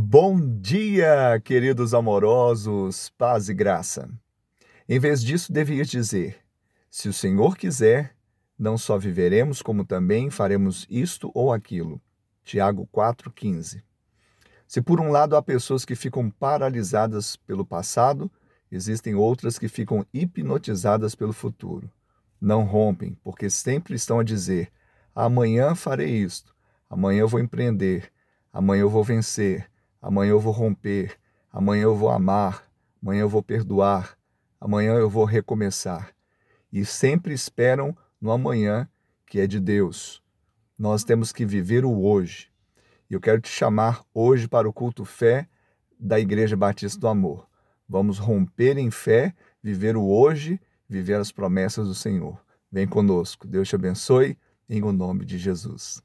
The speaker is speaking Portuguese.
Bom dia, queridos amorosos, paz e graça. Em vez disso, devias dizer: Se o Senhor quiser, não só viveremos, como também faremos isto ou aquilo. Tiago 4,15. Se por um lado há pessoas que ficam paralisadas pelo passado, existem outras que ficam hipnotizadas pelo futuro. Não rompem, porque sempre estão a dizer: amanhã farei isto, amanhã eu vou empreender, amanhã eu vou vencer Amanhã eu vou romper, amanhã eu vou amar, amanhã eu vou perdoar, amanhã eu vou recomeçar. E sempre esperam no amanhã que é de Deus. Nós temos que viver o hoje. E eu quero te chamar hoje para o culto fé da Igreja Batista do Amor. Vamos romper em fé, viver o hoje, viver as promessas do Senhor. Vem conosco. Deus te abençoe, em o nome de Jesus.